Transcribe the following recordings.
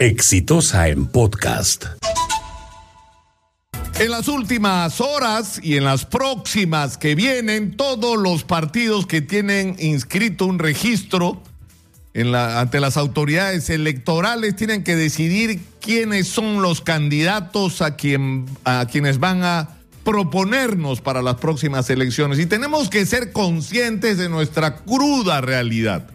Exitosa en podcast. En las últimas horas y en las próximas que vienen, todos los partidos que tienen inscrito un registro ante las autoridades electorales tienen que decidir quiénes son los candidatos a, a quienes van a proponernos para las próximas elecciones. Y tenemos que ser conscientes de nuestra cruda realidad.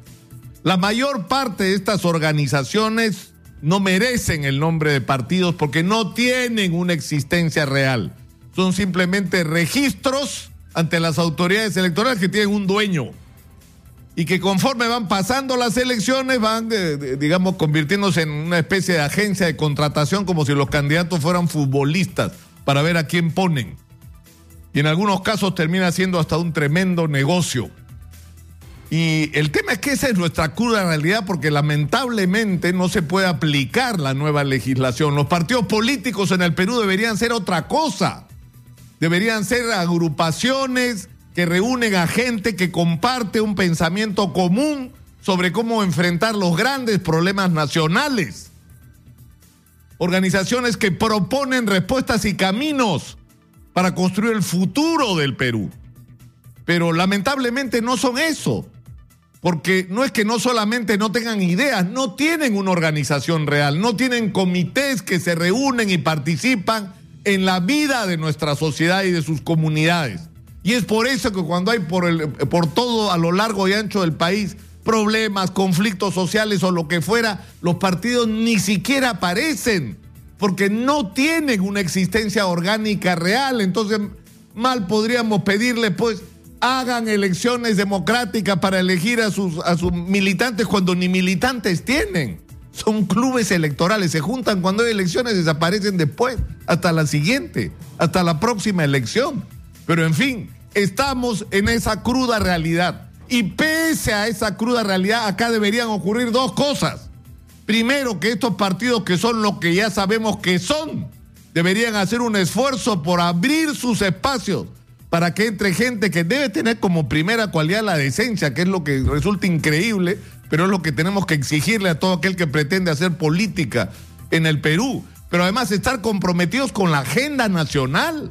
La mayor parte de estas organizaciones no merecen el nombre de partidos porque no tienen una existencia real. Son simplemente registros ante las autoridades electorales que tienen un dueño y que conforme van pasando las elecciones van, digamos, convirtiéndose en una especie de agencia de contratación como si los candidatos fueran futbolistas para ver a quién ponen. Y en algunos casos termina siendo hasta un tremendo negocio. Y el tema es que esa es nuestra cruda realidad porque lamentablemente no se puede aplicar la nueva legislación. Los partidos políticos en el Perú deberían ser otra cosa. Deberían ser agrupaciones que reúnen a gente que comparte un pensamiento común sobre cómo enfrentar los grandes problemas nacionales. Organizaciones que proponen respuestas y caminos para construir el futuro del Perú. Pero lamentablemente no son eso porque no es que no solamente no tengan ideas, no tienen una organización real, no tienen comités que se reúnen y participan en la vida de nuestra sociedad y de sus comunidades. Y es por eso que cuando hay por, el, por todo a lo largo y ancho del país problemas, conflictos sociales o lo que fuera, los partidos ni siquiera aparecen, porque no tienen una existencia orgánica real. Entonces, mal podríamos pedirle, pues, hagan elecciones democráticas para elegir a sus, a sus militantes cuando ni militantes tienen. Son clubes electorales, se juntan cuando hay elecciones, desaparecen después, hasta la siguiente, hasta la próxima elección. Pero en fin, estamos en esa cruda realidad. Y pese a esa cruda realidad, acá deberían ocurrir dos cosas. Primero, que estos partidos que son lo que ya sabemos que son, deberían hacer un esfuerzo por abrir sus espacios para que entre gente que debe tener como primera cualidad la decencia, que es lo que resulta increíble, pero es lo que tenemos que exigirle a todo aquel que pretende hacer política en el Perú. Pero además estar comprometidos con la agenda nacional,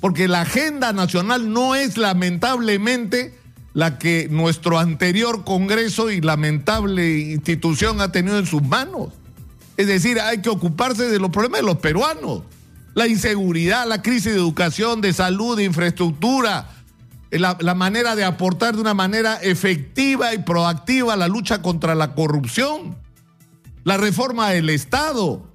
porque la agenda nacional no es lamentablemente la que nuestro anterior Congreso y lamentable institución ha tenido en sus manos. Es decir, hay que ocuparse de los problemas de los peruanos la inseguridad, la crisis de educación, de salud, de infraestructura, la, la, manera de aportar de una manera efectiva y proactiva la lucha contra la corrupción, la reforma del Estado,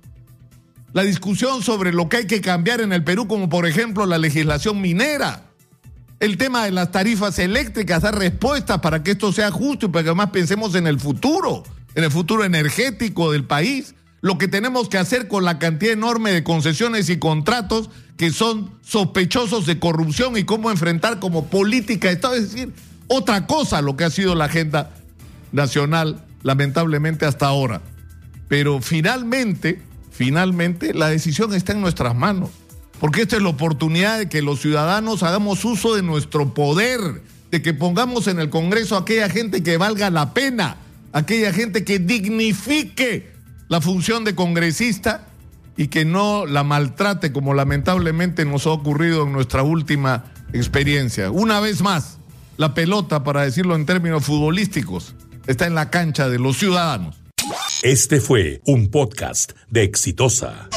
la discusión sobre lo que hay que cambiar en el Perú, como por ejemplo la legislación minera, el tema de las tarifas eléctricas, dar respuestas para que esto sea justo y para que además pensemos en el futuro, en el futuro energético del país lo que tenemos que hacer con la cantidad enorme de concesiones y contratos que son sospechosos de corrupción y cómo enfrentar como política de Estado. Es decir, otra cosa lo que ha sido la agenda nacional, lamentablemente hasta ahora. Pero finalmente, finalmente, la decisión está en nuestras manos. Porque esta es la oportunidad de que los ciudadanos hagamos uso de nuestro poder, de que pongamos en el Congreso a aquella gente que valga la pena, aquella gente que dignifique la función de congresista y que no la maltrate como lamentablemente nos ha ocurrido en nuestra última experiencia. Una vez más, la pelota, para decirlo en términos futbolísticos, está en la cancha de los ciudadanos. Este fue un podcast de Exitosa.